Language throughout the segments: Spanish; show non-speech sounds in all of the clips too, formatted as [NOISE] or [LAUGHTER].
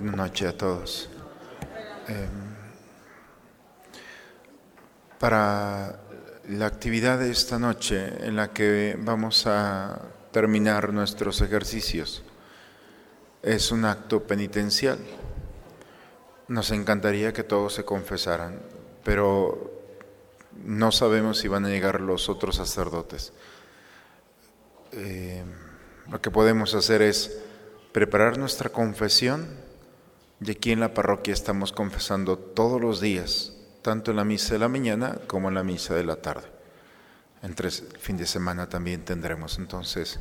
Buenas noches a todos. Eh, para la actividad de esta noche en la que vamos a terminar nuestros ejercicios es un acto penitencial. Nos encantaría que todos se confesaran, pero no sabemos si van a llegar los otros sacerdotes. Eh, lo que podemos hacer es preparar nuestra confesión y aquí en la parroquia estamos confesando todos los días, tanto en la misa de la mañana como en la misa de la tarde. Entre el fin de semana también tendremos entonces,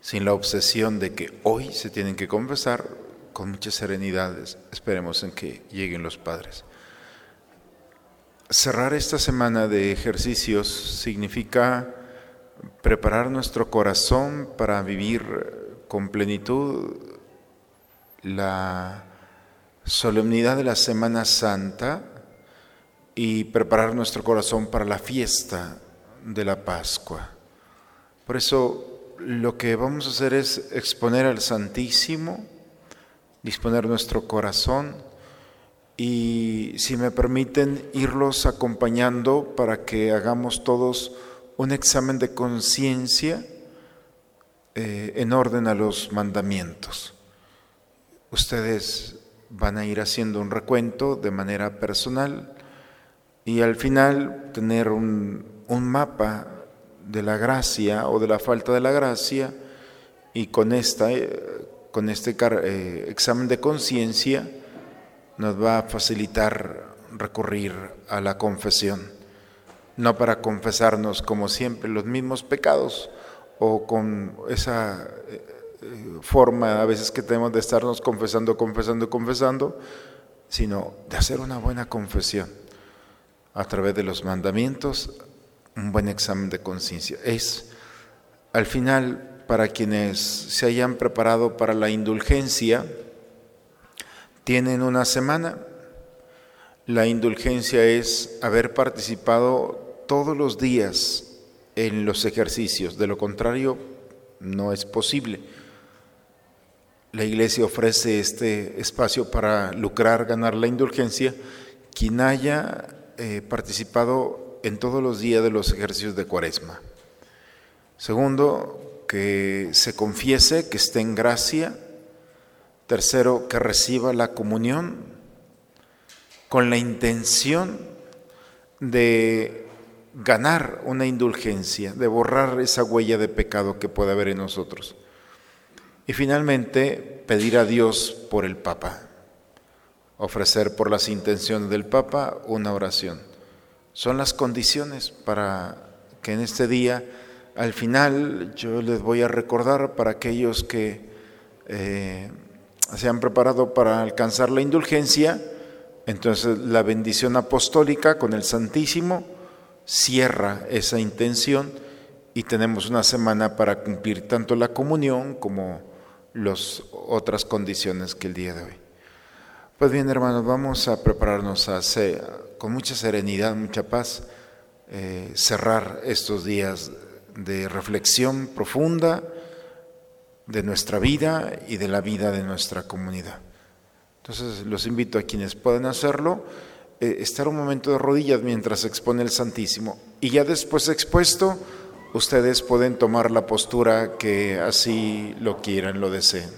sin la obsesión de que hoy se tienen que confesar, con muchas serenidades, esperemos en que lleguen los padres. Cerrar esta semana de ejercicios significa preparar nuestro corazón para vivir con plenitud la solemnidad de la Semana Santa y preparar nuestro corazón para la fiesta de la Pascua. Por eso lo que vamos a hacer es exponer al Santísimo, disponer nuestro corazón y, si me permiten, irlos acompañando para que hagamos todos un examen de conciencia eh, en orden a los mandamientos. Ustedes van a ir haciendo un recuento de manera personal y al final tener un, mapa de la gracia o de la falta de la gracia y con, esta, eh, con este eh, examen de conciencia nos va a facilitar recurrir a la confesión. No para confesarnos como siempre los mismos pecados o con esa eh, forma a veces que tenemos de estarnos confesando, confesando, confesando, sino de hacer una buena confesión a través de los mandamientos, un buen examen de conciencia. Es, al final, para quienes se hayan preparado para la indulgencia, tienen una semana. La indulgencia es haber participado todos los días en los ejercicios, de lo contrario no es posible. La iglesia ofrece este espacio para lucrar, ganar la indulgencia, quien haya eh, participado en todos los días de los ejercicios de cuaresma. Segundo, que se confiese, que esté en gracia. Tercero, que reciba la comunión con la intención de ganar una indulgencia, de borrar esa huella de pecado que puede haber en nosotros. Y finalmente, pedir a Dios por el Papa, ofrecer por las intenciones del Papa una oración. Son las condiciones para que en este día, al final, yo les voy a recordar para aquellos que eh, se han preparado para alcanzar la indulgencia, entonces la bendición apostólica con el Santísimo, cierra esa intención y tenemos una semana para cumplir tanto la comunión como las otras condiciones que el día de hoy. Pues bien, hermanos, vamos a prepararnos a hacer, con mucha serenidad, mucha paz, eh, cerrar estos días de reflexión profunda de nuestra vida y de la vida de nuestra comunidad. Entonces, los invito a quienes puedan hacerlo eh, estar un momento de rodillas mientras expone el Santísimo. Y ya después expuesto, ustedes pueden tomar la postura que así lo quieran, lo deseen.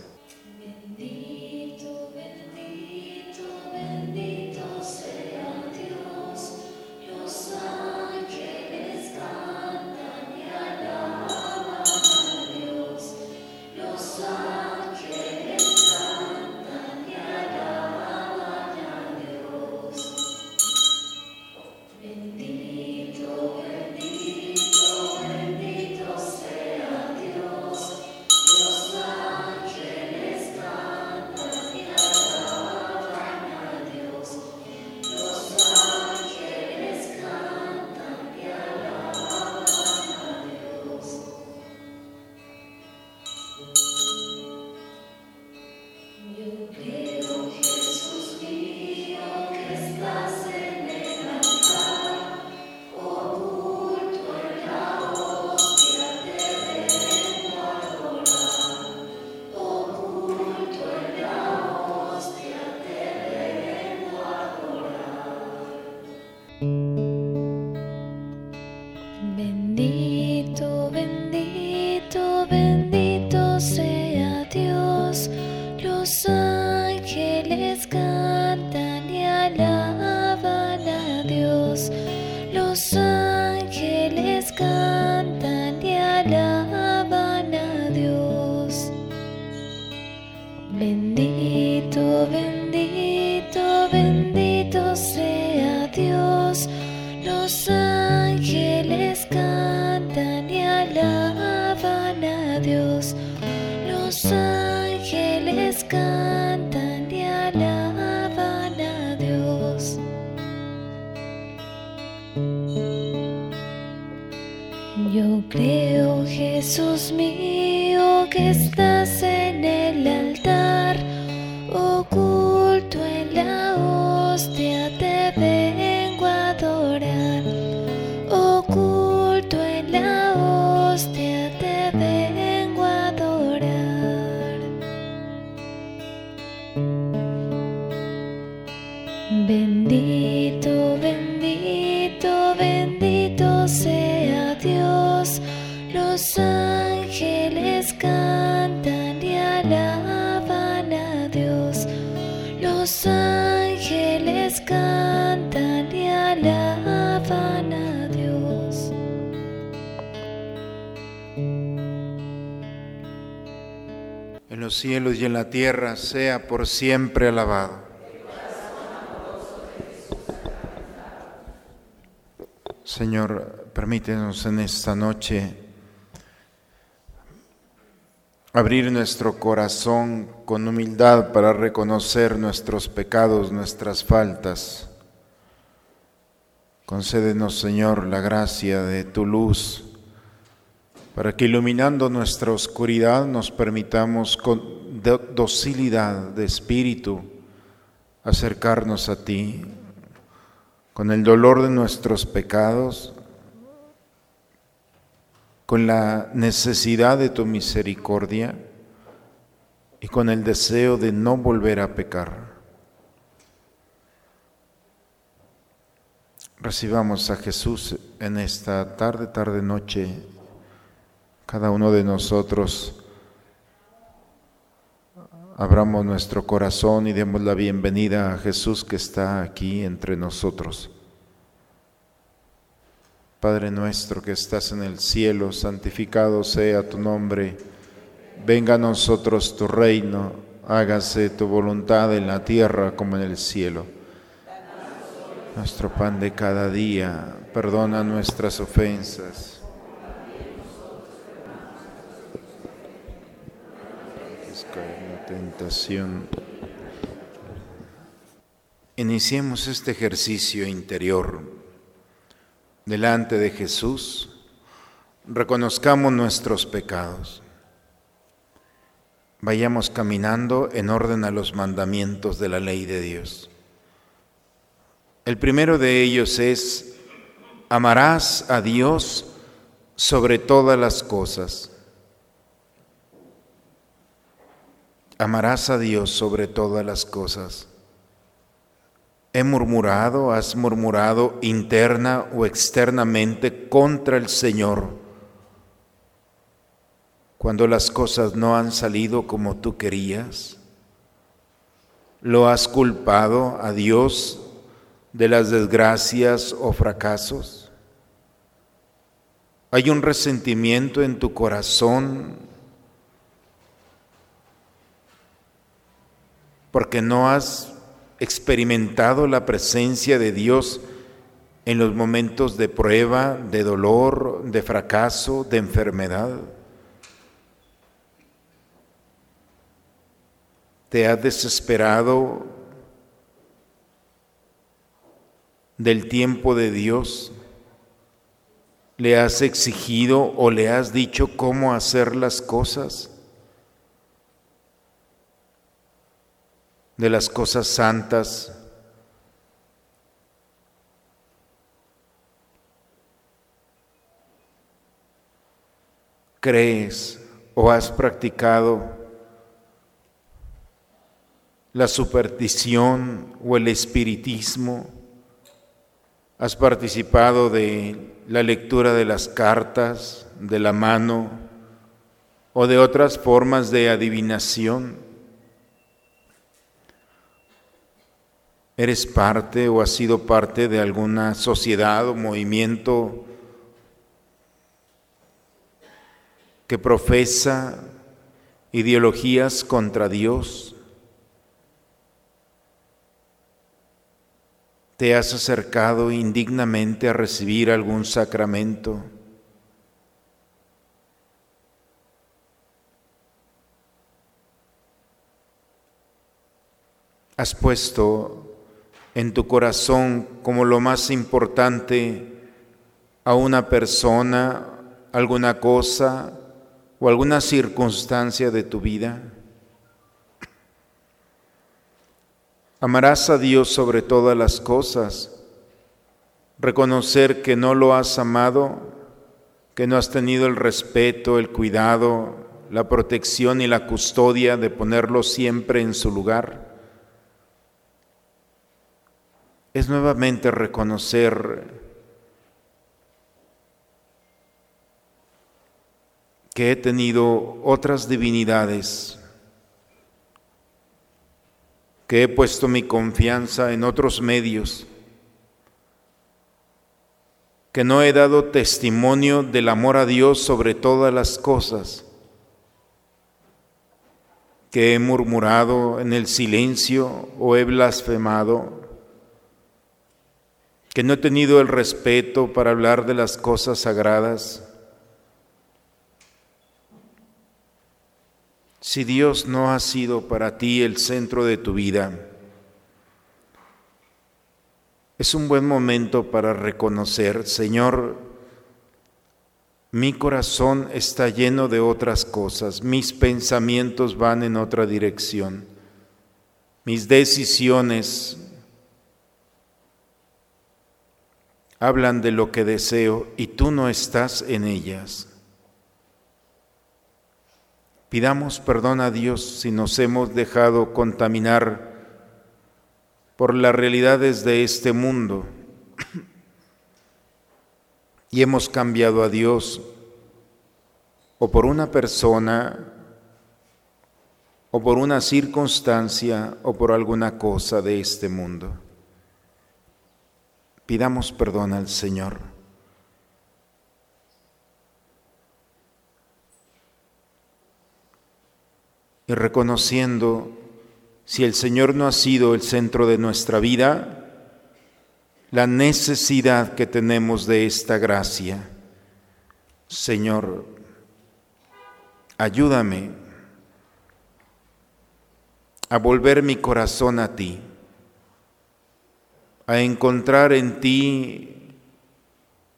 Yo creo, Jesús mío, que estás en el altar, los cielos y en la tierra, sea por siempre alabado. Señor, permítenos en esta noche abrir nuestro corazón con humildad para reconocer nuestros pecados, nuestras faltas. Concédenos, Señor, la gracia de tu luz para que iluminando nuestra oscuridad nos permitamos con do- docilidad de espíritu acercarnos a ti, con el dolor de nuestros pecados, con la necesidad de tu misericordia y con el deseo de no volver a pecar. Recibamos a Jesús en esta tarde, tarde, noche cada uno de nosotros abramos nuestro corazón y demos la bienvenida a Jesús que está aquí entre nosotros. Padre nuestro que estás en el cielo, santificado sea tu nombre. Venga a nosotros tu reino, hágase tu voluntad en la tierra como en el cielo. Nuestro pan de cada día, perdona nuestras ofensas es caer en la tentación. Iniciemos este ejercicio interior delante de Jesús. Reconozcamos nuestros pecados. Vayamos caminando en orden a los mandamientos de la ley de Dios. El primero de ellos es, amarás a Dios sobre todas las cosas. Amarás a Dios sobre todas las cosas. He murmurado, has murmurado interna o externamente contra el Señor cuando las cosas no han salido como tú querías. Lo has culpado a Dios de las desgracias o fracasos. Hay un resentimiento en tu corazón porque no has experimentado la presencia de Dios en los momentos de prueba, de dolor, de fracaso, de enfermedad. Te has desesperado del tiempo de Dios. Le has exigido o le has dicho cómo hacer las cosas. De las cosas santas. ¿Crees o has practicado la superstición o el espiritismo? ¿Has participado de la lectura de las cartas, de la mano o de otras formas de adivinación? ¿Eres parte o has sido parte de alguna sociedad o movimiento que profesa ideologías contra Dios? ¿Te has acercado indignamente a recibir algún sacramento? ¿Has puesto en tu corazón como lo más importante a una persona, alguna cosa o alguna circunstancia de tu vida? Amarás a Dios sobre todas las cosas. Reconocer que no lo has amado, que no has tenido el respeto, el cuidado, la protección y la custodia de ponerlo siempre en su lugar. Es nuevamente reconocer que he tenido otras divinidades que he puesto mi confianza en otros medios, que no he dado testimonio del amor a Dios sobre todas las cosas, que he murmurado en el silencio o he blasfemado, que no he tenido el respeto para hablar de las cosas sagradas, si Dios no ha sido para ti el centro de tu vida, es un buen momento para reconocer, Señor, mi corazón está lleno de otras cosas, mis pensamientos van en otra dirección, mis decisiones hablan de lo que deseo y tú no estás en ellas. Pidamos perdón a Dios si nos hemos dejado contaminar por las realidades de este mundo [CLEARS THROAT] y hemos cambiado a Dios o por una persona o por una circunstancia o por alguna cosa de este mundo. Pidamos perdón al Señor. y reconociendo si el Señor no ha sido el centro de nuestra vida, la necesidad que tenemos de esta gracia. Señor, ayúdame a volver mi corazón a ti, a encontrar en ti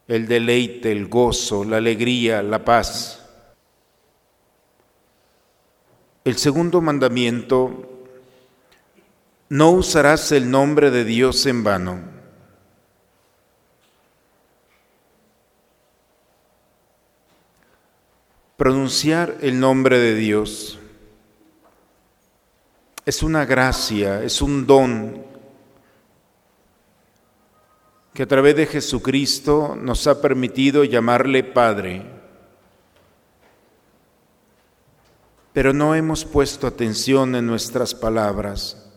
el deleite, el gozo, la alegría, la paz el segundo mandamiento, no usarás el nombre de Dios en vano. Pronunciar el nombre de Dios es una gracia, es un don que a través de Jesucristo nos ha permitido llamarle Padre. pero no hemos puesto atención en nuestras palabras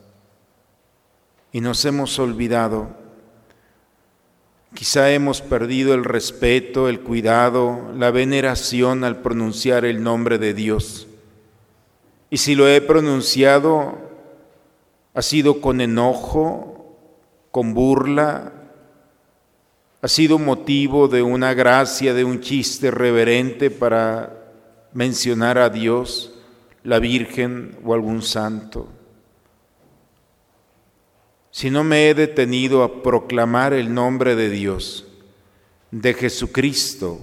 y nos hemos olvidado. Quizá hemos perdido el respeto, el cuidado, la veneración al pronunciar el nombre de Dios. Y si lo he pronunciado, ha sido con enojo, con burla, ha sido motivo de una gracia, de un chiste reverente para mencionar a Dios la Virgen o algún santo. Si no me he detenido a proclamar el nombre de Dios, de Jesucristo,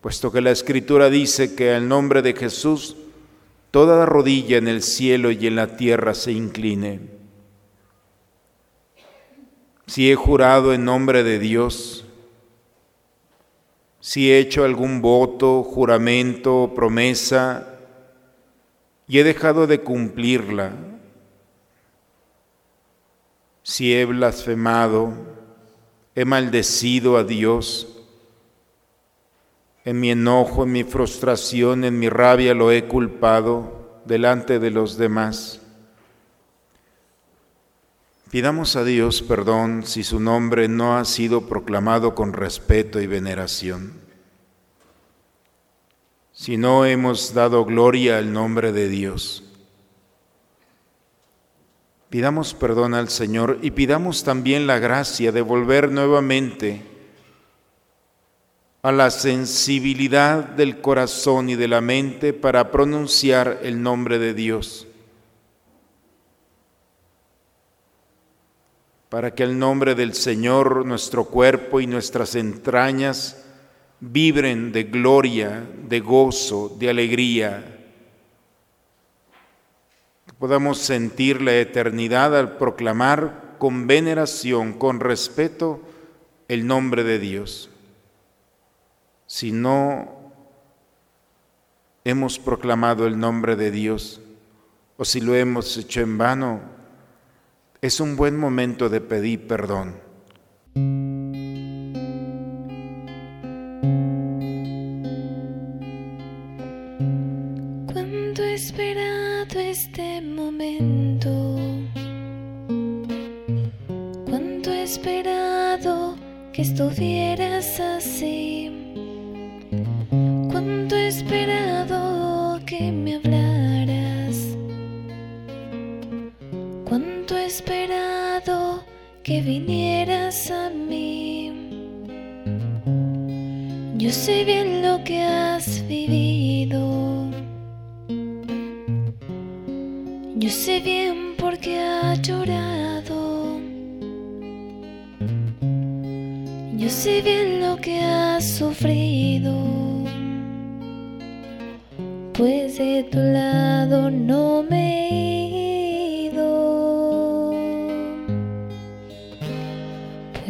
puesto que la Escritura dice que al nombre de Jesús toda rodilla en el cielo y en la tierra se incline. Si he jurado en nombre de Dios, si he hecho algún voto, juramento, promesa, y he dejado de cumplirla, si he blasfemado, he maldecido a Dios, en mi enojo, en mi frustración, en mi rabia lo he culpado delante de los demás. Pidamos a Dios perdón si su nombre no ha sido proclamado con respeto y veneración. Si no hemos dado gloria al nombre de Dios. Pidamos perdón al Señor y pidamos también la gracia de volver nuevamente a la sensibilidad del corazón y de la mente para pronunciar el nombre de Dios para que el nombre del Señor, nuestro cuerpo y nuestras entrañas vibren de gloria, de gozo, de alegría. Que podamos sentir la eternidad al proclamar con veneración, con respeto, el nombre de Dios. Si no hemos proclamado el nombre de Dios, o si lo hemos hecho en vano, es un buen momento de pedir perdón. Cuánto he esperado este momento. Cuánto he esperado que estuvieras así. Cuánto he esperado que vinieras a mí. Yo sé bien lo que has vivido. Yo sé bien por qué has llorado. Yo sé bien lo que has sufrido. Pues de tu lado no me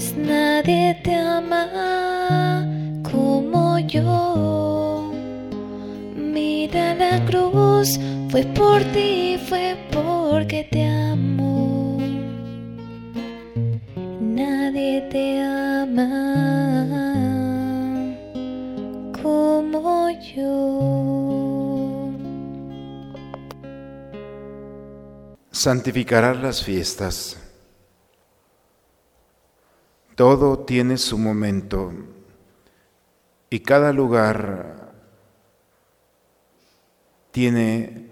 pues nadie te ama como yo. Mira la cruz, fue por ti, fue porque te amo. Nadie te ama como yo. Santificarás las fiestas todo tiene su momento y cada lugar tiene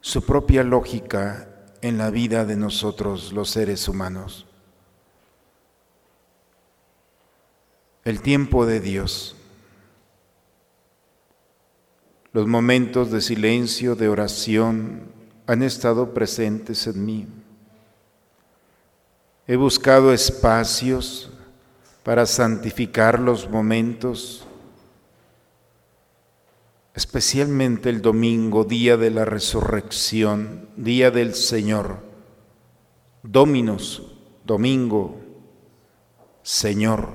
su propia lógica en la vida de nosotros los seres humanos. El tiempo de Dios, los momentos de silencio, de oración, han estado presentes en mí. He buscado espacios para santificar los momentos, especialmente el domingo, día de la resurrección, día del Señor. Dominos, domingo, Señor.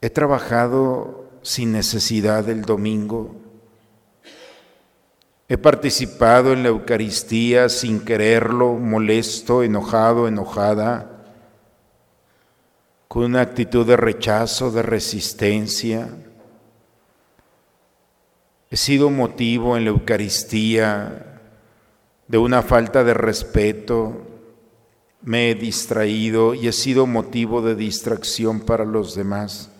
He trabajado sin necesidad del domingo He participado en la Eucaristía sin quererlo, molesto, enojado, enojada, con una actitud de rechazo, de resistencia. He sido motivo en la Eucaristía de una falta de respeto, me he distraído y he sido motivo de distracción para los demás.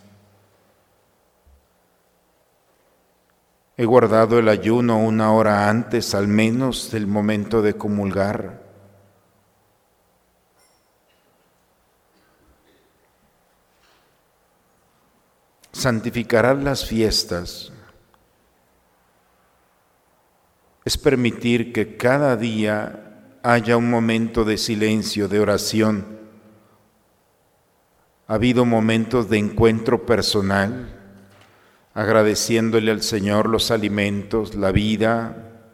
He guardado el ayuno una hora antes al menos del momento de comulgar. Santificarás las fiestas es permitir que cada día haya un momento de silencio, de oración. Ha habido momentos de encuentro personal agradeciéndole al Señor los alimentos, la vida,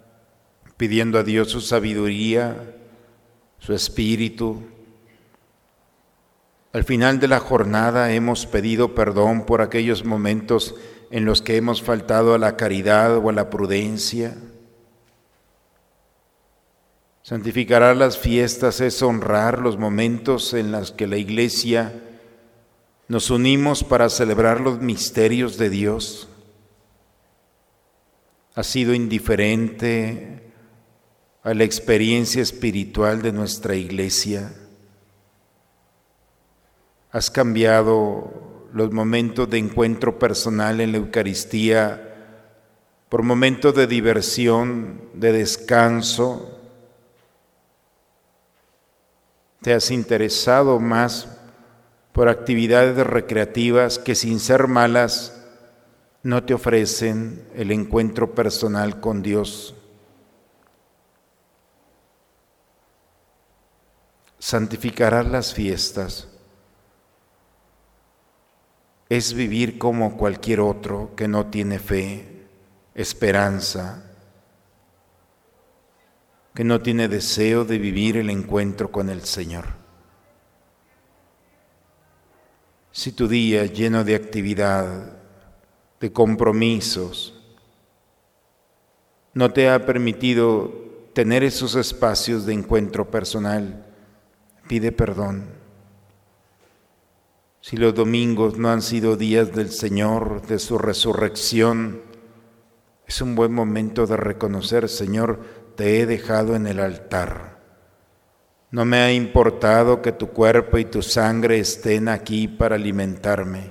pidiendo a Dios su sabiduría, su espíritu. Al final de la jornada hemos pedido perdón por aquellos momentos en los que hemos faltado a la caridad o a la prudencia. Santificar las fiestas es honrar los momentos en los que la iglesia nos unimos para celebrar los misterios de Dios. Ha sido indiferente a la experiencia espiritual de nuestra iglesia. Has cambiado los momentos de encuentro personal en la Eucaristía por momentos de diversión, de descanso. Te has interesado más por actividades recreativas que sin ser malas no te ofrecen el encuentro personal con Dios. santificarás las fiestas. Es vivir como cualquier otro que no tiene fe, esperanza, que no tiene deseo de vivir el encuentro con el Señor. Si tu día lleno de actividad, de compromisos, no te ha permitido tener esos espacios de encuentro personal, pide perdón. Si los domingos no han sido días del Señor, de su resurrección, es un buen momento de reconocer, Señor, te he dejado en el altar. No me ha importado que tu cuerpo y tu sangre estén aquí para alimentarme.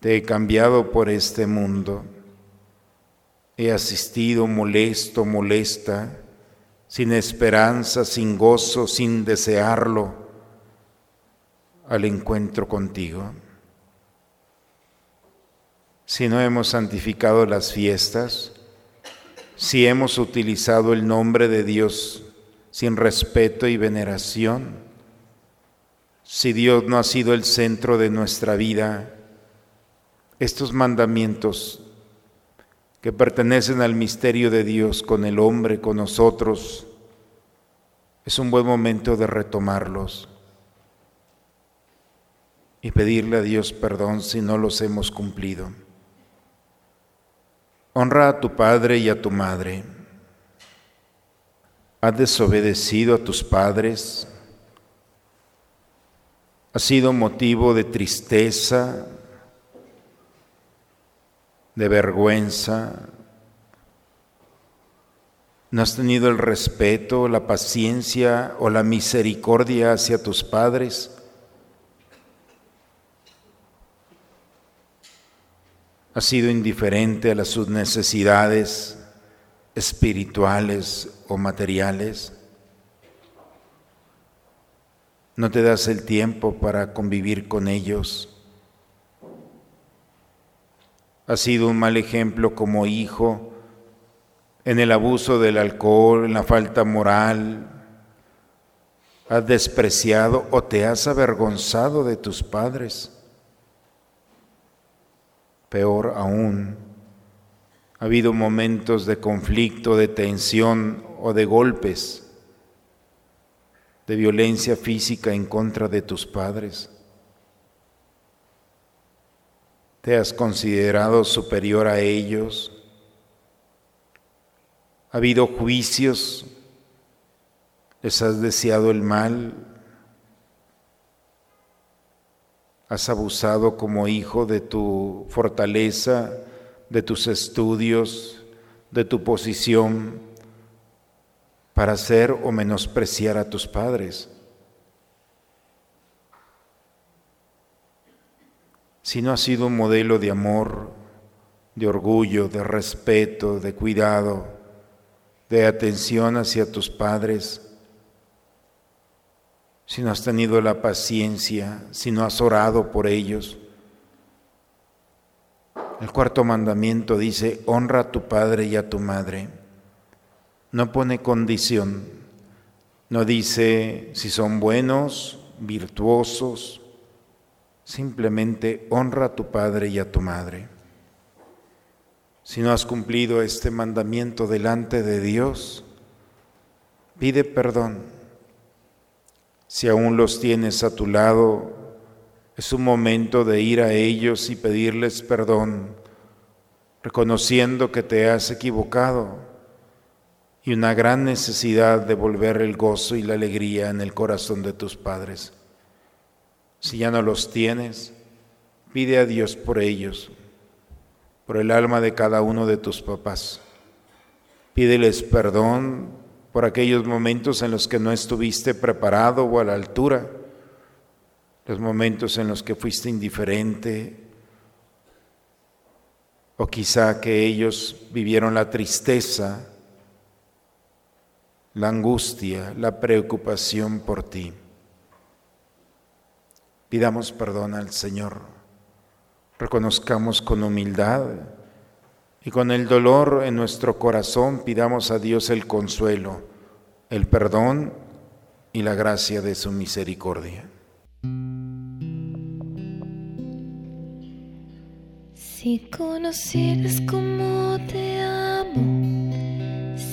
Te he cambiado por este mundo. He asistido molesto, molesta sin esperanza, sin gozo, sin desearlo, al encuentro contigo. Si no hemos santificado las fiestas, si hemos utilizado el nombre de Dios sin respeto y veneración, si Dios no ha sido el centro de nuestra vida, estos mandamientos que pertenecen al misterio de Dios con el hombre, con nosotros, es un buen momento de retomarlos y pedirle a Dios perdón si no los hemos cumplido. Honra a tu padre y a tu madre. Has desobedecido a tus padres. Ha sido motivo de tristeza, de vergüenza, no has tenido el respeto, la paciencia o la misericordia hacia tus padres. Has sido indiferente a las sus necesidades espirituales o materiales. No te das el tiempo para convivir con ellos. Has sido un mal ejemplo como hijo en el abuso del alcohol, en la falta moral. Has despreciado o te has avergonzado de tus padres. Peor aún, ha habido momentos de conflicto, de tensión o de golpes, de violencia física en contra de tus padres. ¿Te has considerado superior a ellos? ¿Ha habido juicios? ¿Les has deseado el mal? ¿Has abusado como hijo de tu fortaleza, de tus estudios, de tu posición para hacer o menospreciar a tus padres? si no ha sido un modelo de amor, de orgullo, de respeto, de cuidado, de atención hacia tus padres, si no has tenido la paciencia, si no has orado por ellos. El cuarto mandamiento dice, honra a tu padre y a tu madre. No pone condición, no dice si son buenos, virtuosos, Simplemente honra a tu padre y a tu madre. Si no has cumplido este mandamiento delante de Dios, pide perdón. Si aún los tienes a tu lado, es un momento de ir a ellos y pedirles perdón, reconociendo que te has equivocado y una gran necesidad de volver el gozo y la alegría en el corazón de tus padres. Si ya no los tienes, pide a Dios por ellos, por el alma de cada uno de tus papás. Pídeles perdón por aquellos momentos en los que no estuviste preparado o a la altura los momentos en los que fuiste indiferente, o quizá que ellos vivieron la tristeza, la angustia, la preocupación por ti. Pidamos perdón al Señor, reconozcamos con humildad y con el dolor en nuestro corazón pidamos a Dios el consuelo, el perdón y la gracia de su misericordia. Si conocieras cómo te amo,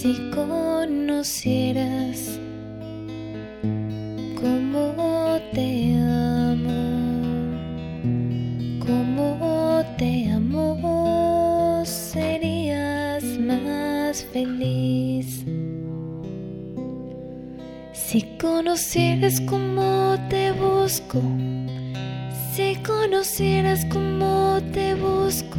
Si conocieras cómo te amo, cómo te amo, serías más feliz. Si conocieras cómo te busco, si conocieras cómo te busco,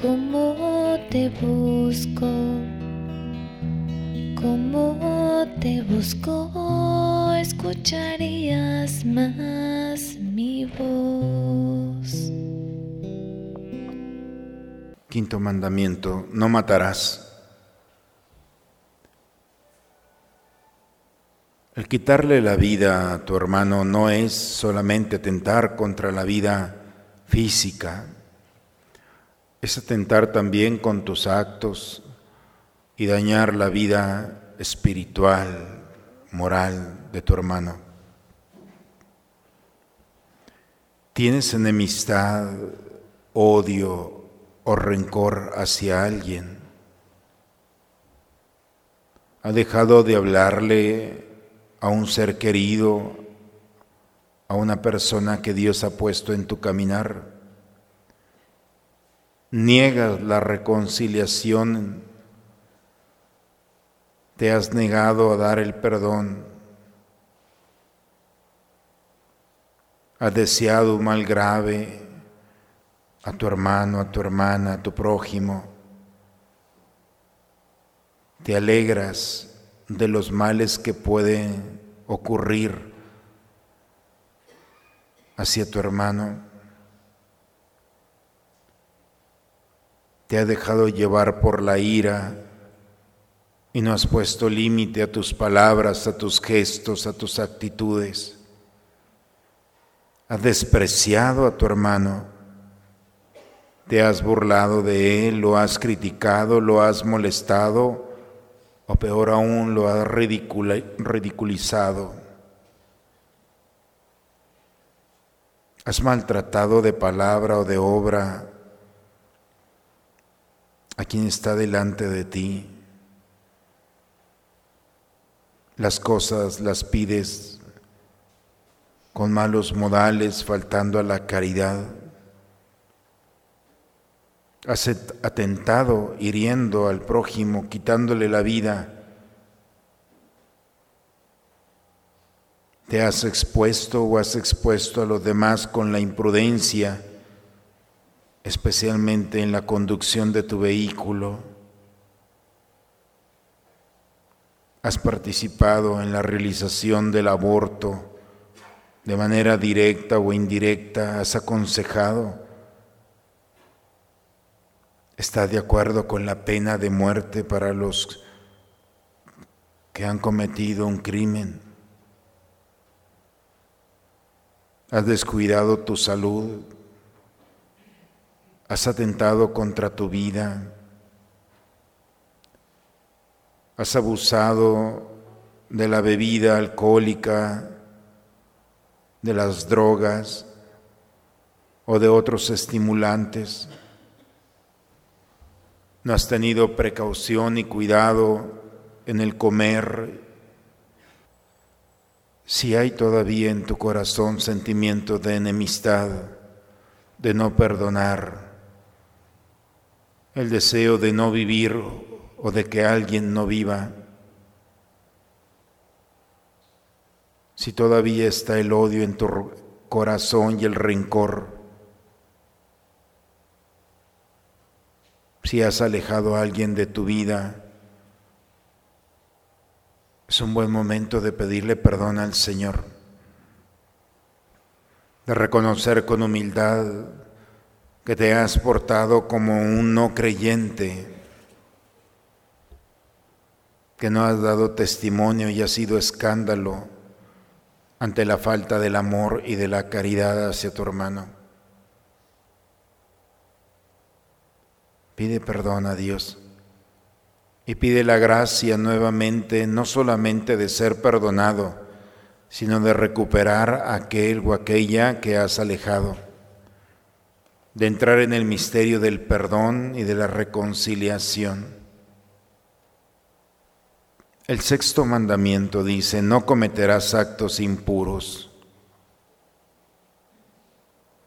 cómo te busco, cómo te busco, escucharías más mi voz. Quinto mandamiento, no matarás. El quitarle la vida a tu hermano no es solamente atentar contra la vida física, es atentar también con tus actos y dañar la vida espiritual, moral de tu hermano. ¿Tienes enemistad, odio o rencor hacia alguien? ¿Ha dejado de hablarle a un ser querido, a una persona que Dios ha puesto en tu caminar. Niegas la reconciliación, te has negado a dar el perdón, has deseado un mal grave a tu hermano, a tu hermana, a tu prójimo. Te alegras de los males que pueden ocurrir hacia tu hermano. Te ha dejado llevar por la ira y no has puesto límite a tus palabras, a tus gestos, a tus actitudes. Has despreciado a tu hermano. Te has burlado de él, lo has criticado, lo has molestado o peor aún lo ha ridiculizado. Has maltratado de palabra o de obra a quien está delante de ti. Las cosas las pides con malos modales, faltando a la caridad. Has atentado, hiriendo al prójimo, quitándole la vida. Te has expuesto o has expuesto a los demás con la imprudencia, especialmente en la conducción de tu vehículo. Has participado en la realización del aborto de manera directa o indirecta, has aconsejado. ¿Estás de acuerdo con la pena de muerte para los que han cometido un crimen? ¿Has descuidado tu salud? ¿Has atentado contra tu vida? ¿Has abusado de la bebida alcohólica? de las drogas o de otros estimulantes. No has tenido precaución y cuidado en el comer. Si hay todavía en tu corazón sentimiento de enemistad, de no perdonar, el deseo de no vivir o de que alguien no viva, si todavía está el odio en tu corazón y el rencor, si has alejado a alguien de tu vida, es un buen momento de pedirle perdón al Señor, de reconocer con humildad que te has portado como un no creyente, que no has dado testimonio y ha sido escándalo ante la falta del amor y de la caridad hacia tu hermano. Pide perdón a Dios y pide la gracia nuevamente, no solamente de ser perdonado, sino de recuperar aquel o aquella que has alejado, de entrar en el misterio del perdón y de la reconciliación. El sexto mandamiento dice, no cometerás actos impuros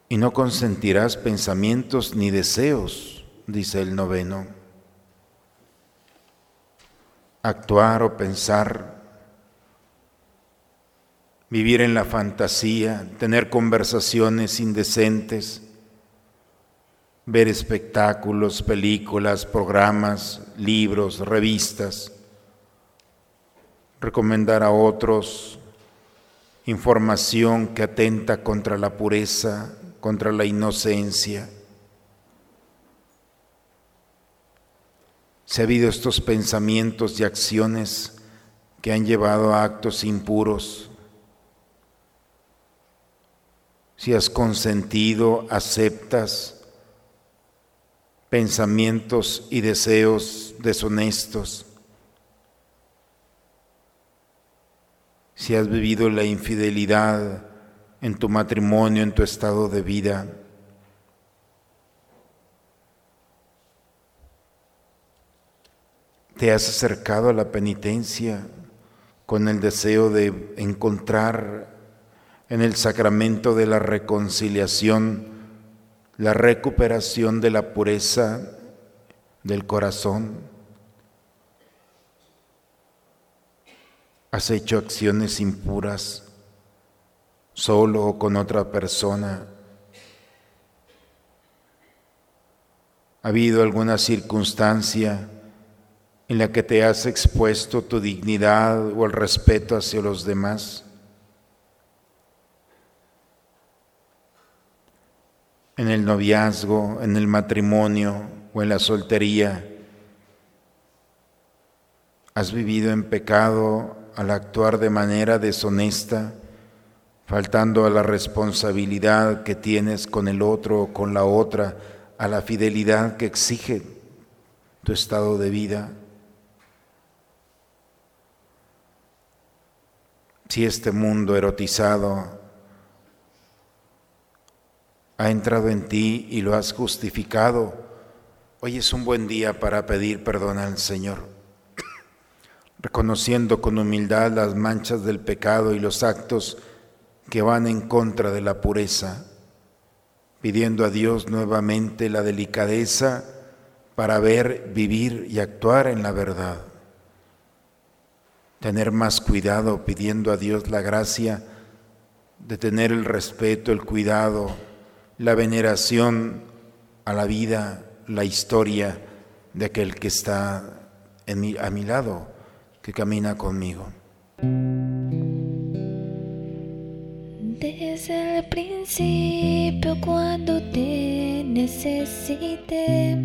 y no consentirás pensamientos ni deseos, dice el noveno. Actuar o pensar, vivir en la fantasía, tener conversaciones indecentes, ver espectáculos, películas, programas, libros, revistas recomendar a otros información que atenta contra la pureza, contra la inocencia. Si ha habido estos pensamientos y acciones que han llevado a actos impuros, si has consentido, aceptas pensamientos y deseos deshonestos, si has vivido la infidelidad en tu matrimonio, en tu estado de vida. Te has acercado a la penitencia con el deseo de encontrar en el sacramento de la reconciliación la recuperación de la pureza del corazón. ¿Has hecho acciones impuras solo o con otra persona? ¿Ha habido alguna circunstancia en la que te has expuesto tu dignidad o el respeto hacia los demás? En el noviazgo, en el matrimonio o en la soltería, ¿has vivido en pecado al actuar de manera deshonesta, faltando a la responsabilidad que tienes con el otro o con la otra, a la fidelidad que exige tu estado de vida. Si este mundo erotizado ha entrado en ti y lo has justificado, hoy es un buen día para pedir perdón al Señor [COUGHS] reconociendo con humildad las manchas del pecado y los actos que van en contra de la pureza. pidiendo a Dios nuevamente la delicadeza para ver, vivir y actuar en la verdad. Tener más cuidado pidiendo a Dios la gracia de tener el respeto, el cuidado, la veneración a la vida, la historia de aquel que está a mi lado, que camina conmigo. Desde el principio cuando te necesité,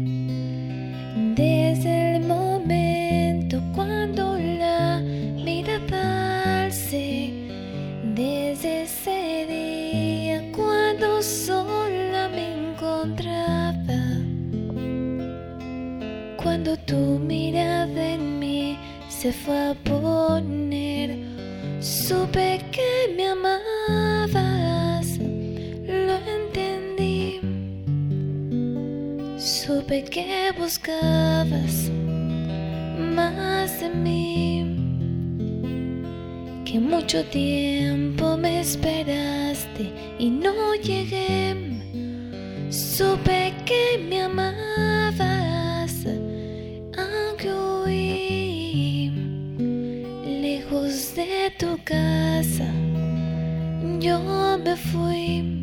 se fue a poner, supe que me amabas, lo entendí, supe que buscabas más de mí, que mucho tiempo me esperaste y no llegué, supe que me amabas, de tu casa, yo me fui.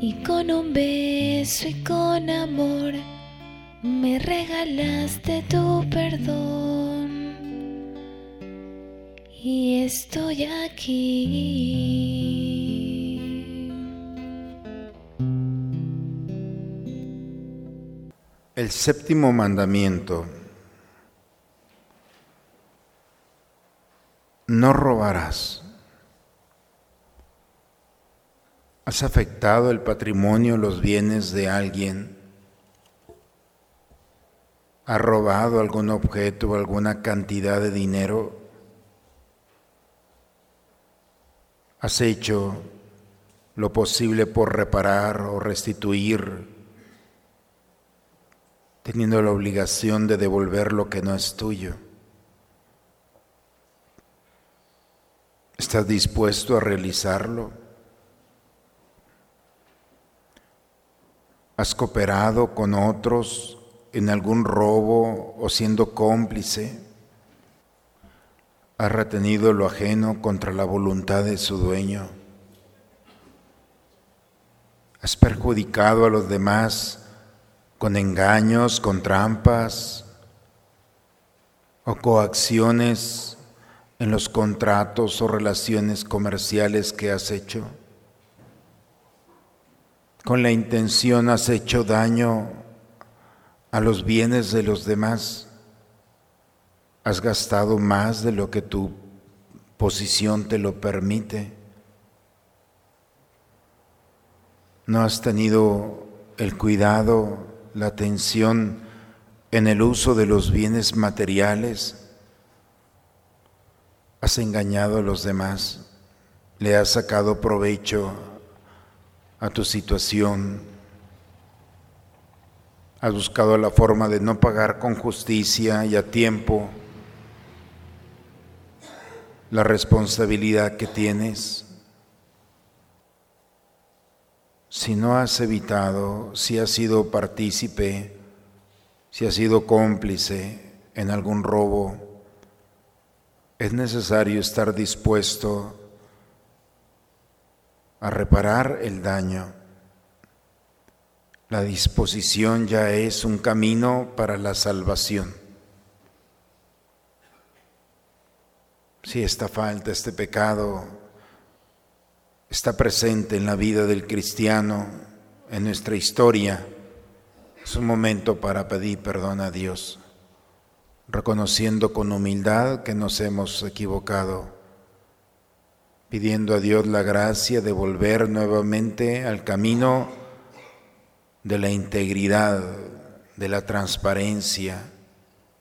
Y con un beso y con amor me regalaste tu perdón. Y estoy aquí. El séptimo mandamiento. No robarás. ¿Has afectado el patrimonio, los bienes de alguien? ¿Has robado algún objeto o alguna cantidad de dinero? ¿Has hecho lo posible por reparar o restituir, teniendo la obligación de devolver lo que no es tuyo? ¿Estás dispuesto a realizarlo? ¿Has cooperado con otros en algún robo o siendo cómplice? ¿Has retenido lo ajeno contra la voluntad de su dueño? ¿Has perjudicado a los demás con engaños, con trampas o coacciones en los contratos o relaciones comerciales que has hecho? con la intención has hecho daño a los bienes de los demás, has gastado más de lo que tu posición te lo permite, no has tenido el cuidado, la atención en el uso de los bienes materiales, has engañado a los demás, le has sacado provecho a tu situación. Has buscado la forma de no pagar con justicia y a tiempo la responsabilidad que tienes. Si no has evitado, si has sido partícipe, si has sido cómplice en algún robo, es necesario estar dispuesto a reparar el daño. La disposición ya es un camino para la salvación. Si esta falta, este pecado está presente en la vida del cristiano, en nuestra historia, es un momento para pedir perdón a Dios, reconociendo con humildad que nos hemos equivocado pidiendo a Dios la gracia de volver nuevamente al camino de la integridad, de la transparencia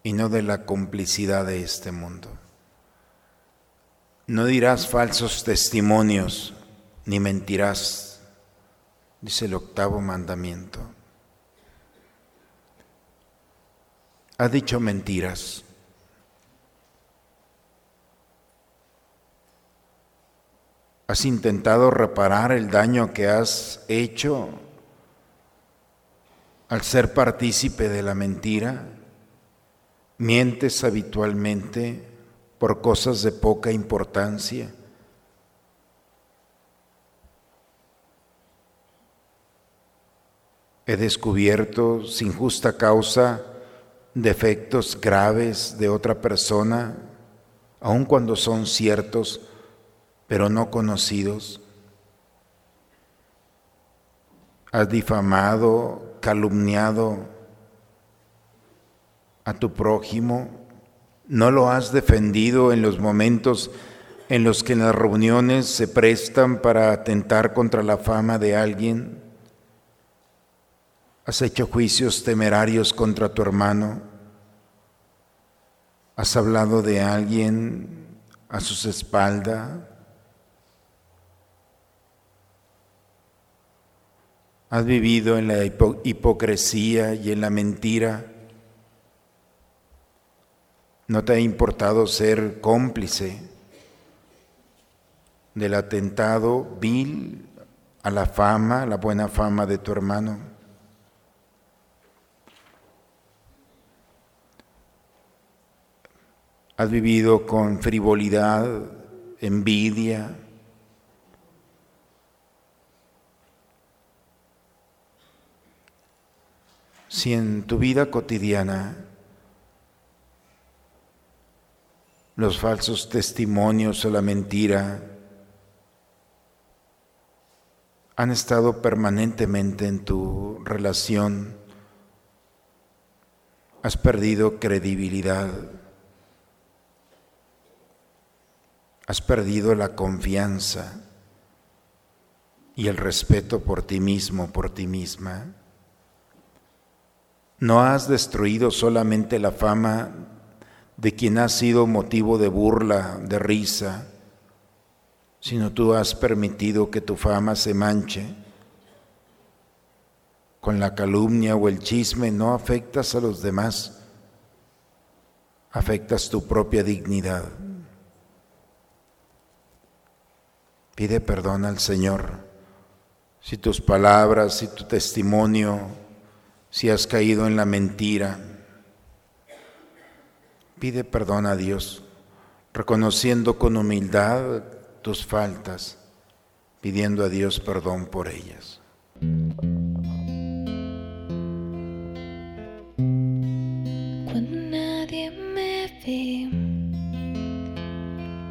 y no de la complicidad de este mundo. No dirás falsos testimonios ni mentirás, dice el octavo mandamiento. Ha dicho mentiras. ¿Has intentado reparar el daño que has hecho al ser partícipe de la mentira? ¿Mientes habitualmente por cosas de poca importancia? He descubierto sin justa causa defectos graves de otra persona, aun cuando son ciertos, pero no conocidos. Has difamado, calumniado a tu prójimo, no lo has defendido en los momentos en los que las reuniones se prestan para atentar contra la fama de alguien. ¿Has hecho juicios temerarios contra tu hermano? ¿Has hablado de alguien a sus espaldas? ¿Has vivido en la hipocresía y en la mentira? ¿No te ha importado ser cómplice del atentado vil a la fama, la buena fama de tu hermano? Has vivido con frivolidad, envidia. Si en tu vida cotidiana los falsos testimonios o la mentira han estado permanentemente en tu relación, has perdido credibilidad. Has perdido la confianza y el respeto por ti mismo, por ti misma. No has destruido solamente la fama de quien ha sido motivo de burla, de risa, sino tú has permitido que tu fama se manche. Con la calumnia o el chisme no afectas a los demás, afectas tu propia dignidad. Pide perdón al Señor si tus palabras, si tu testimonio, si has caído en la mentira. Pide perdón a Dios, reconociendo con humildad tus faltas, pidiendo a Dios perdón por ellas. Cuando nadie me ve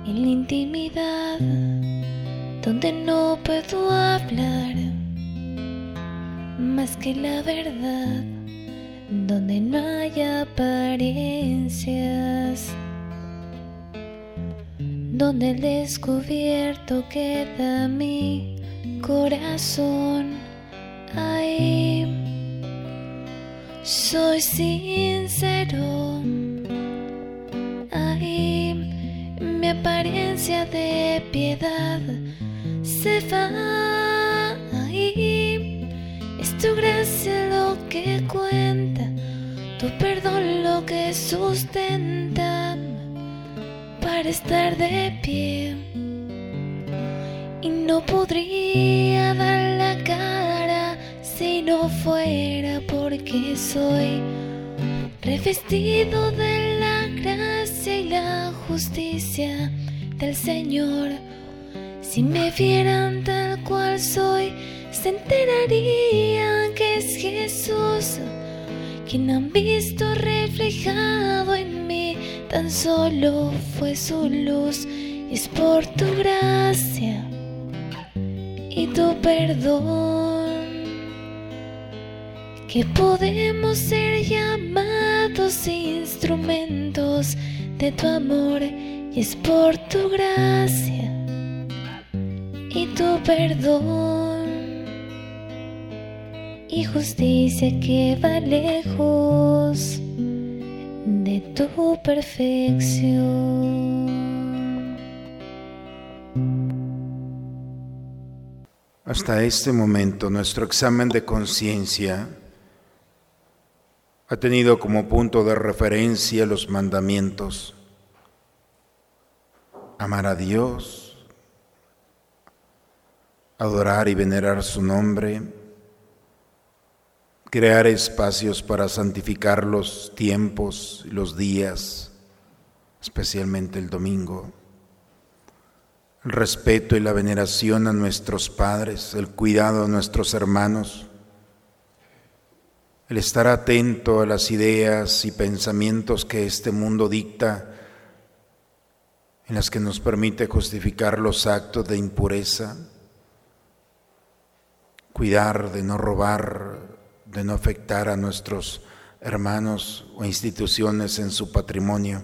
en la intimidad donde no puedo hablar más que la verdad, donde no hay apariencias, donde el descubierto queda mi corazón. Ahí soy sincero. Ahí mi apariencia de piedad se va ahí. Es tu gracia lo que cuenta, tu perdón lo que sustenta para estar de pie. Y no podría dar la cara si no fuera porque soy revestido de la gracia y la justicia del Señor. Si me vieran tal cual soy, se enterarían que es Jesús quien han visto reflejado en mí. Tan solo fue su luz, es por tu gracia y tu perdón que podemos ser llamados instrumentos de tu amor y es por tu gracia y tu perdón y justicia que va lejos de tu perfección. Hasta este momento nuestro examen de conciencia ha tenido como punto de referencia los mandamientos. Amar a Dios, adorar y venerar su nombre, crear espacios para santificar los tiempos y los días, especialmente el domingo, el respeto y la veneración a nuestros padres, el cuidado a nuestros hermanos, el estar atento a las ideas y pensamientos que este mundo dicta, en las que nos permite justificar los actos de impureza, cuidar de no robar, de no afectar a nuestros hermanos o instituciones en su patrimonio,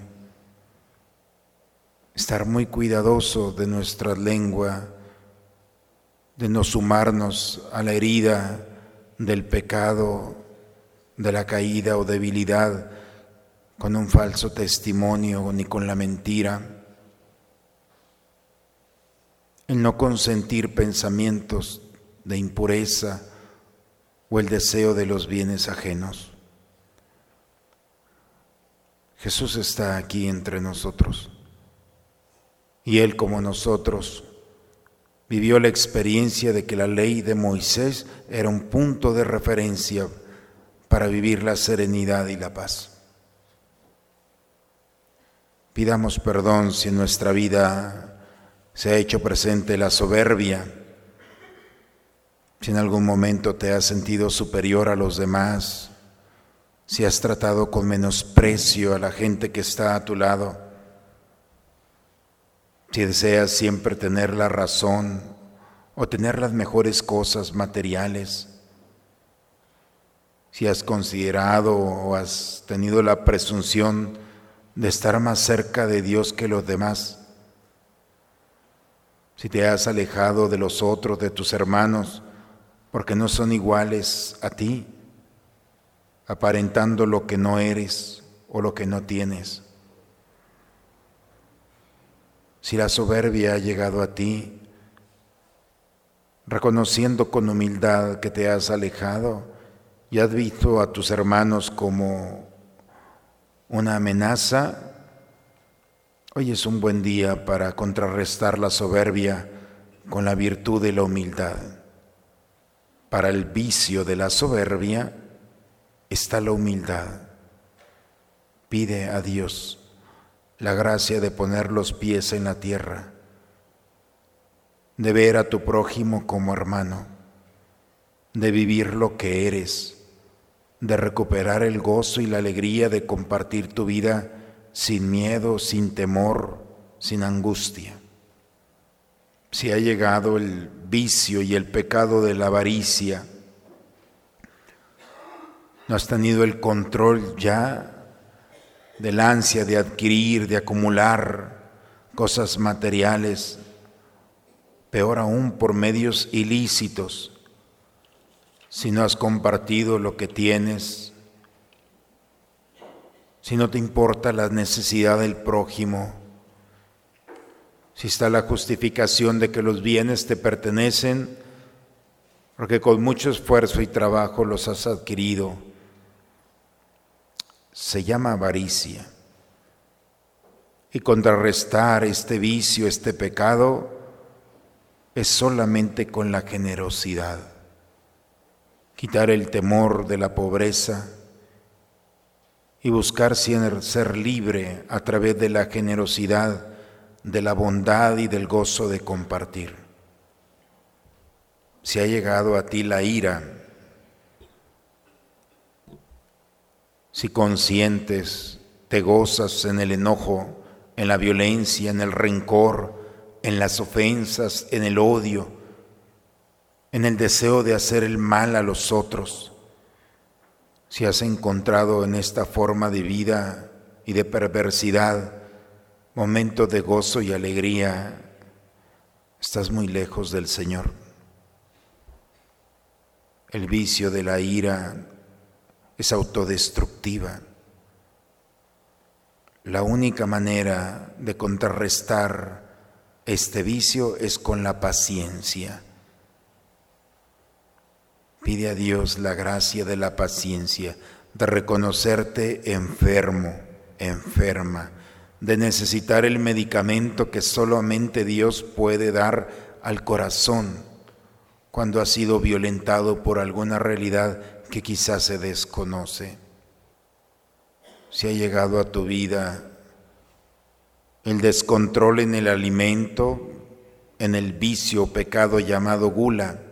estar muy cuidadoso de nuestra lengua, de no sumarnos a la herida del pecado, de la caída o debilidad con un falso testimonio ni con la mentira, el no consentir pensamientos de impureza o el deseo de los bienes ajenos. Jesús está aquí entre nosotros y Él como nosotros vivió la experiencia de que la ley de Moisés era un punto de referencia para vivir la serenidad y la paz. Pidamos perdón si en nuestra vida se ha hecho presente la soberbia, si en algún momento te has sentido superior a los demás, si has tratado con menosprecio a la gente que está a tu lado, si deseas siempre tener la razón o tener las mejores cosas materiales, si has considerado o has tenido la presunción de estar más cerca de Dios que los demás, si te has alejado de los otros, de tus hermanos, porque no son iguales a ti, aparentando lo que no eres o lo que no tienes. Si la soberbia ha llegado a ti, reconociendo con humildad que te has alejado y has visto a tus hermanos como una amenaza, hoy es un buen día para contrarrestar la soberbia con la virtud de la humildad. Para el vicio de la soberbia está la humildad. Pide a Dios la gracia de poner los pies en la tierra, de ver a tu prójimo como hermano, de vivir lo que eres, de recuperar el gozo y la alegría de compartir tu vida sin miedo, sin temor, sin angustia si ha llegado el vicio y el pecado de la avaricia, no has tenido el control ya del ansia de adquirir, de acumular cosas materiales, peor aún por medios ilícitos, si no has compartido lo que tienes, si no te importa la necesidad del prójimo, si está la justificación de que los bienes te pertenecen, porque con mucho esfuerzo y trabajo los has adquirido. Se llama avaricia. Y contrarrestar este vicio, este pecado, es solamente con la generosidad. Quitar el temor de la pobreza y buscar ser libre a través de la generosidad de la bondad y del gozo de compartir. Si ha llegado a ti la ira, si consientes, te gozas en el enojo, en la violencia, en el rencor, en las ofensas, en el odio, en el deseo de hacer el mal a los otros, si has encontrado en esta forma de vida y de perversidad momento de gozo y alegría, estás muy lejos del Señor. El vicio de la ira es autodestructiva. La única manera de contrarrestar este vicio es con la paciencia. Pide a Dios la gracia de la paciencia, de reconocerte enfermo, enferma de necesitar el medicamento que solamente Dios puede dar al corazón cuando has sido violentado por alguna realidad que quizás se desconoce. Si ha llegado a tu vida el descontrol en el alimento, en el vicio o pecado llamado gula,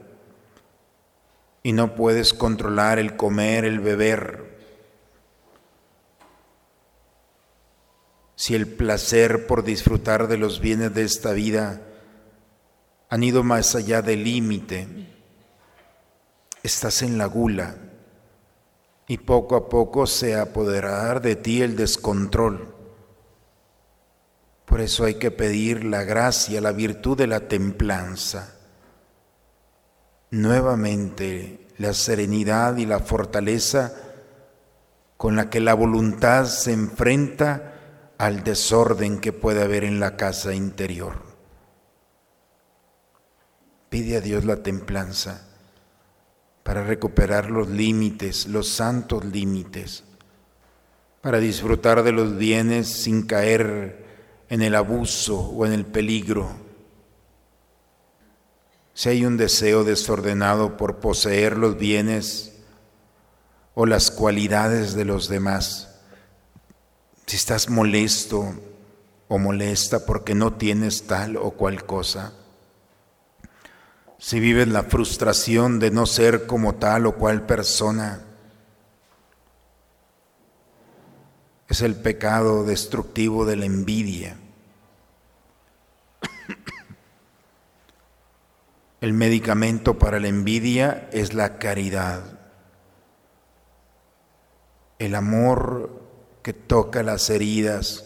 y no puedes controlar el comer, el beber, si el placer por disfrutar de los bienes de esta vida han ido más allá del límite, estás en la gula y poco a poco se apoderará de ti el descontrol. Por eso hay que pedir la gracia, la virtud de la templanza. Nuevamente la serenidad y la fortaleza con la que la voluntad se enfrenta al desorden que puede haber en la casa interior. Pide a Dios la templanza para recuperar los límites, los santos límites, para disfrutar de los bienes sin caer en el abuso o en el peligro. Si hay un deseo desordenado por poseer los bienes o las cualidades de los demás, si estás molesto o molesta porque no tienes tal o cual cosa, si vives la frustración de no ser como tal o cual persona, es el pecado destructivo de la envidia. El medicamento para la envidia es la caridad. El amor que toca las heridas,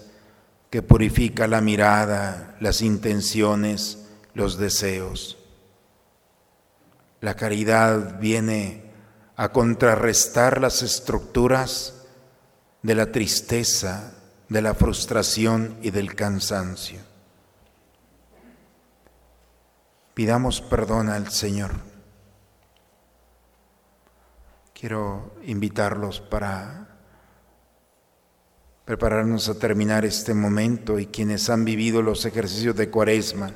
que purifica la mirada, las intenciones, los deseos. La caridad viene a contrarrestar las estructuras de la tristeza, de la frustración y del cansancio. Pidamos perdón al Señor. Quiero invitarlos para prepararnos a terminar este momento y quienes han vivido los ejercicios de cuaresma,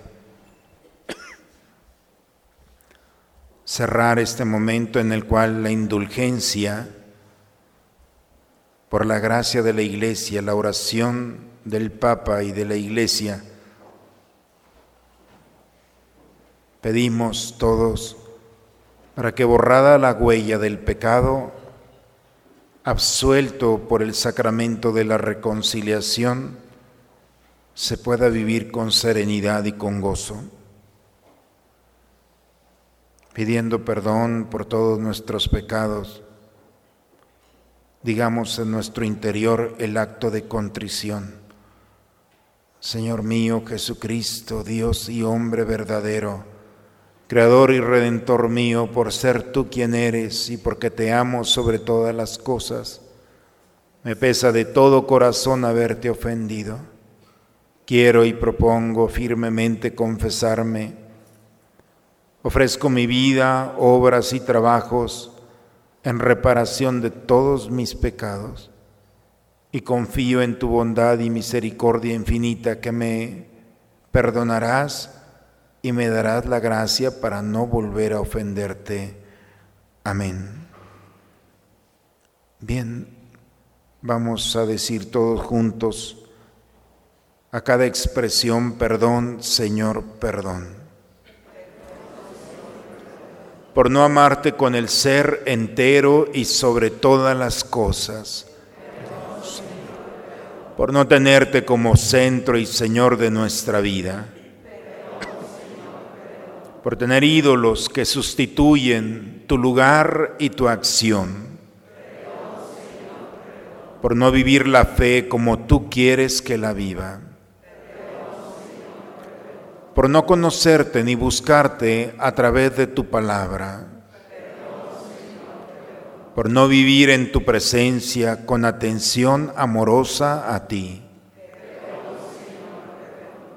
cerrar este momento en el cual la indulgencia, por la gracia de la Iglesia, la oración del Papa y de la Iglesia, pedimos todos para que borrada la huella del pecado, absuelto por el sacramento de la reconciliación, se pueda vivir con serenidad y con gozo, pidiendo perdón por todos nuestros pecados. Digamos en nuestro interior el acto de contrición. Señor mío Jesucristo, Dios y hombre verdadero, Creador y Redentor mío, por ser tú quien eres y porque te amo sobre todas las cosas. Me pesa de todo corazón haberte ofendido. Quiero y propongo firmemente confesarme. Ofrezco mi vida, obras y trabajos en reparación de todos mis pecados y confío en tu bondad y misericordia infinita que me perdonarás y me darás la gracia para no volver a ofenderte. Amén. Bien, vamos a decir todos juntos a cada expresión, perdón, Señor, perdón. Por no amarte con el ser entero y sobre todas las cosas. Por no tenerte como centro y Señor de nuestra vida por tener ídolos que sustituyen tu lugar y tu acción, por no vivir la fe como tú quieres que la viva, por no conocerte ni buscarte a través de tu palabra, por no vivir en tu presencia con atención amorosa a ti.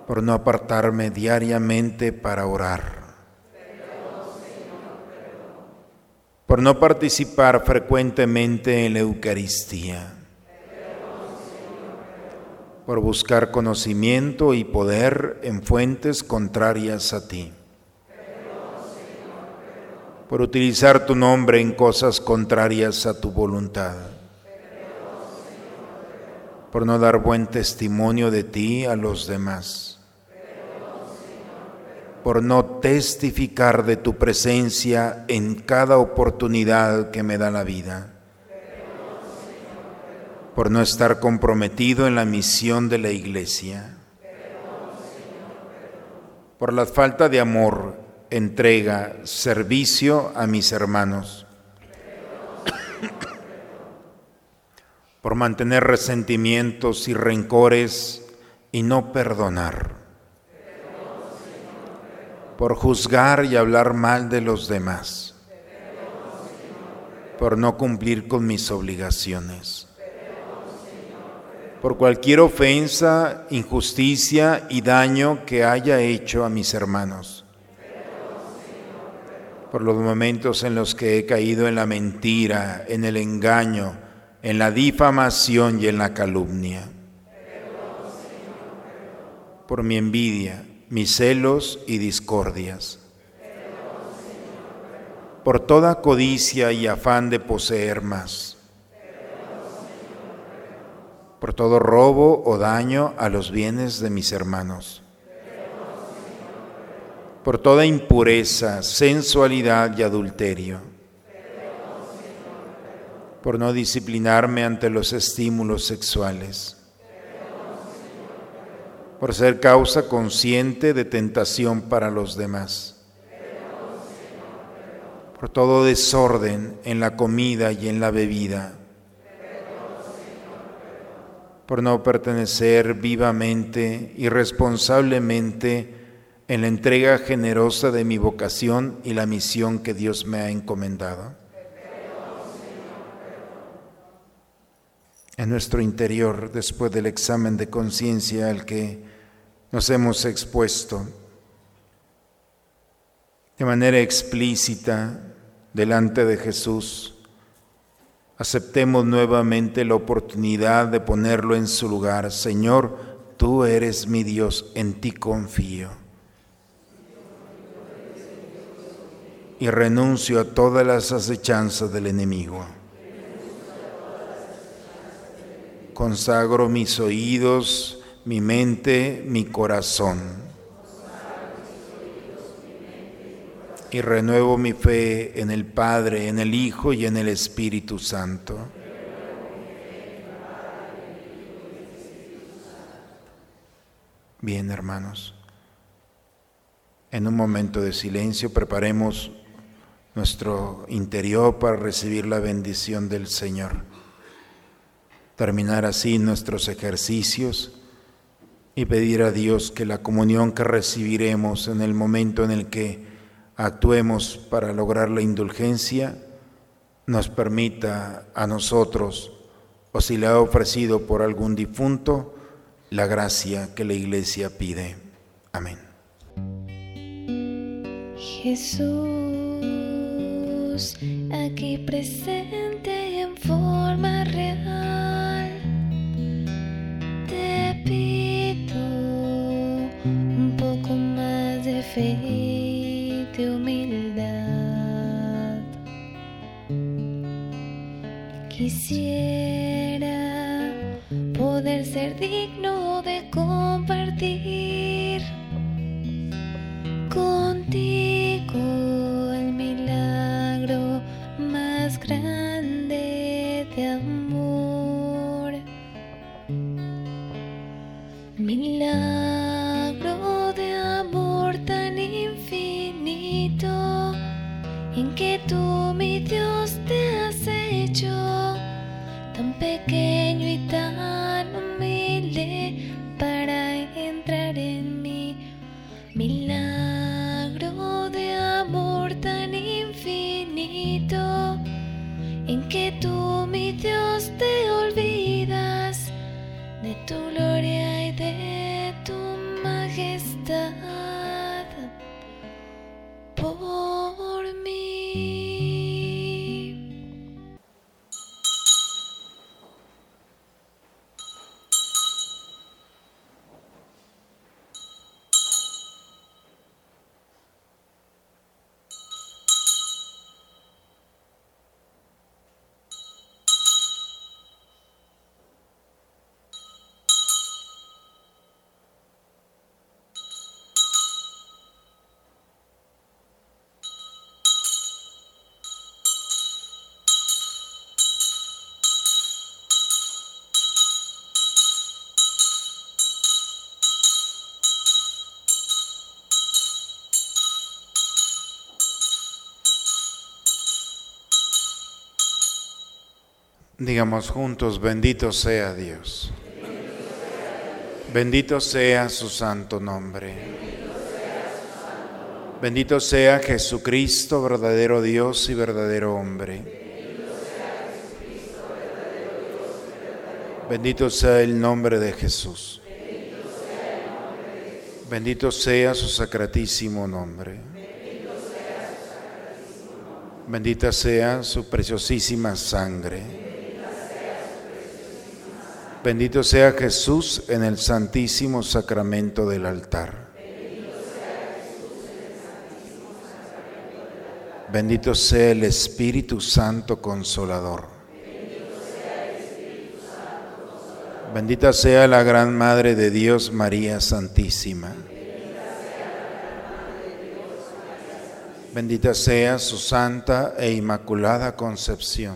Por no apartarme diariamente para orar. Por no participar frecuentemente en la Eucaristía, por buscar conocimiento y poder en fuentes contrarias a ti. por utilizar tu nombre en cosas contrarias a tu voluntad, por no dar buen testimonio de ti a los demás, por no testificar de tu presencia en cada oportunidad que me da la vida. Por no estar comprometido en la misión de la iglesia, por la falta de amor, entrega, servicio a mis hermanos, por mantener resentimientos y rencores y no perdonar, por juzgar y hablar mal de los demás, por no cumplir con mis obligaciones por cualquier ofensa, injusticia y daño que haya hecho a mis hermanos, por los momentos en los que he caído en la mentira, en el engaño, en la difamación y en la calumnia, por mi envidia, mis celos y discordias, por toda codicia y afán de poseer más. Por todo robo o daño a los bienes de mis hermanos, por toda impureza, sensualidad y adulterio, por no disciplinarme ante los estímulos sexuales, por ser causa consciente de tentación para los demás, por todo desorden en la comida y en la bebida, por no pertenecer vivamente y responsablemente en la entrega generosa de mi vocación y la misión que Dios me ha encomendado. En nuestro interior, después del examen de conciencia al que nos hemos expuesto, de manera explícita delante de Jesús, Aceptemos nuevamente la oportunidad de ponerlo en su lugar. Señor, tú eres mi Dios, en ti confío. Y renuncio a todas las acechanzas del enemigo. Consagro mis oídos, mi mente, mi corazón y renuevo mi fe en el Padre, en el Hijo y en el Espíritu Santo. Bien, hermanos, en un momento de silencio preparemos nuestro interior para recibir la bendición del Señor. Terminar así nuestros ejercicios y pedir a Dios que la comunión que recibiremos en el momento en el que actuemos para lograr la indulgencia, nos permita a nosotros, o si le ha ofrecido por algún difunto, la gracia que la Iglesia pide. Amén. Jesús, aquí presente en forma real, te pido un poco más de fe humildad. Quisiera poder ser digno de compartir Digamos juntos, bendito sea Dios. Bendito sea su santo nombre. Bendito sea Jesucristo, verdadero Dios y verdadero hombre. Bendito sea el nombre de Jesús. Bendito sea su sacratísimo nombre. Bendita sea su preciosísima sangre. Bendito sea Jesús en el santísimo sacramento del altar. Bendito sea el Espíritu Santo Consolador. Bendita sea la gran Madre de Dios, María Santísima. Bendita sea su santa e inmaculada concepción.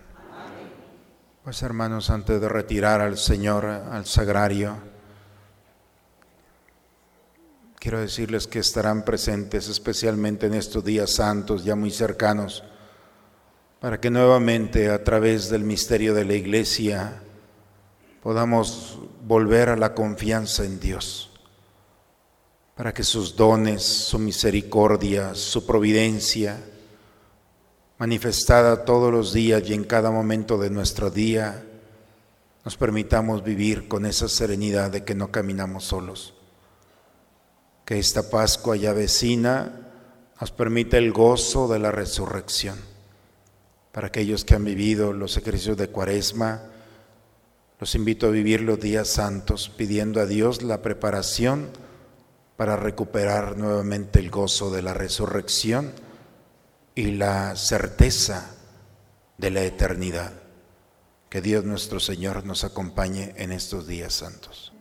Pues hermanos, antes de retirar al Señor al sagrario, quiero decirles que estarán presentes especialmente en estos días santos ya muy cercanos para que nuevamente a través del misterio de la iglesia podamos volver a la confianza en Dios, para que sus dones, su misericordia, su providencia, manifestada todos los días y en cada momento de nuestro día, nos permitamos vivir con esa serenidad de que no caminamos solos. Que esta Pascua ya vecina nos permita el gozo de la resurrección para aquellos que han vivido los ejercicios de Cuaresma, los invito a vivir los días santos pidiendo a Dios la preparación para recuperar nuevamente el gozo de la resurrección y la certeza de la eternidad. Que Dios nuestro Señor nos acompañe en estos días santos.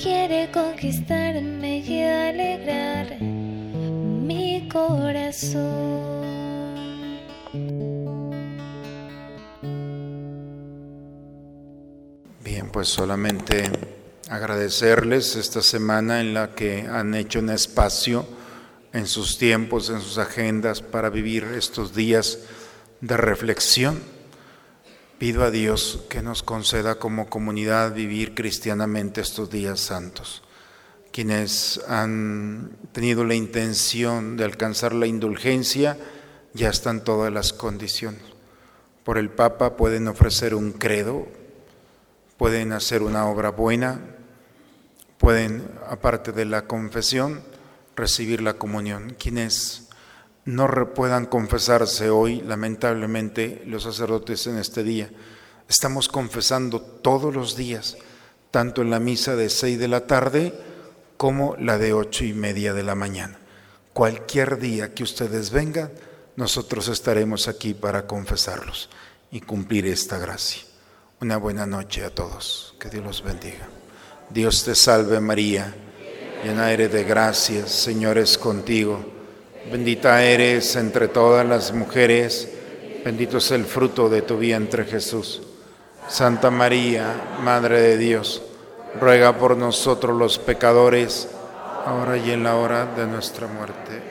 Quiere conquistarme y alegrar mi corazón. Bien, pues solamente agradecerles esta semana en la que han hecho un espacio en sus tiempos, en sus agendas para vivir estos días de reflexión. Pido a Dios que nos conceda como comunidad vivir cristianamente estos días santos. Quienes han tenido la intención de alcanzar la indulgencia, ya están todas las condiciones. Por el Papa pueden ofrecer un credo, pueden hacer una obra buena, pueden, aparte de la confesión, recibir la comunión. Quienes no puedan confesarse hoy, lamentablemente, los sacerdotes en este día, estamos confesando todos los días, tanto en la misa de seis de la tarde como la de ocho y media de la mañana. Cualquier día que ustedes vengan, nosotros estaremos aquí para confesarlos y cumplir esta gracia. Una buena noche a todos. Que Dios los bendiga. Dios te salve María, llena eres de gracia, Señor es contigo. Bendita eres entre todas las mujeres, bendito es el fruto de tu vientre Jesús. Santa María, Madre de Dios, ruega por nosotros los pecadores, ahora y en la hora de nuestra muerte.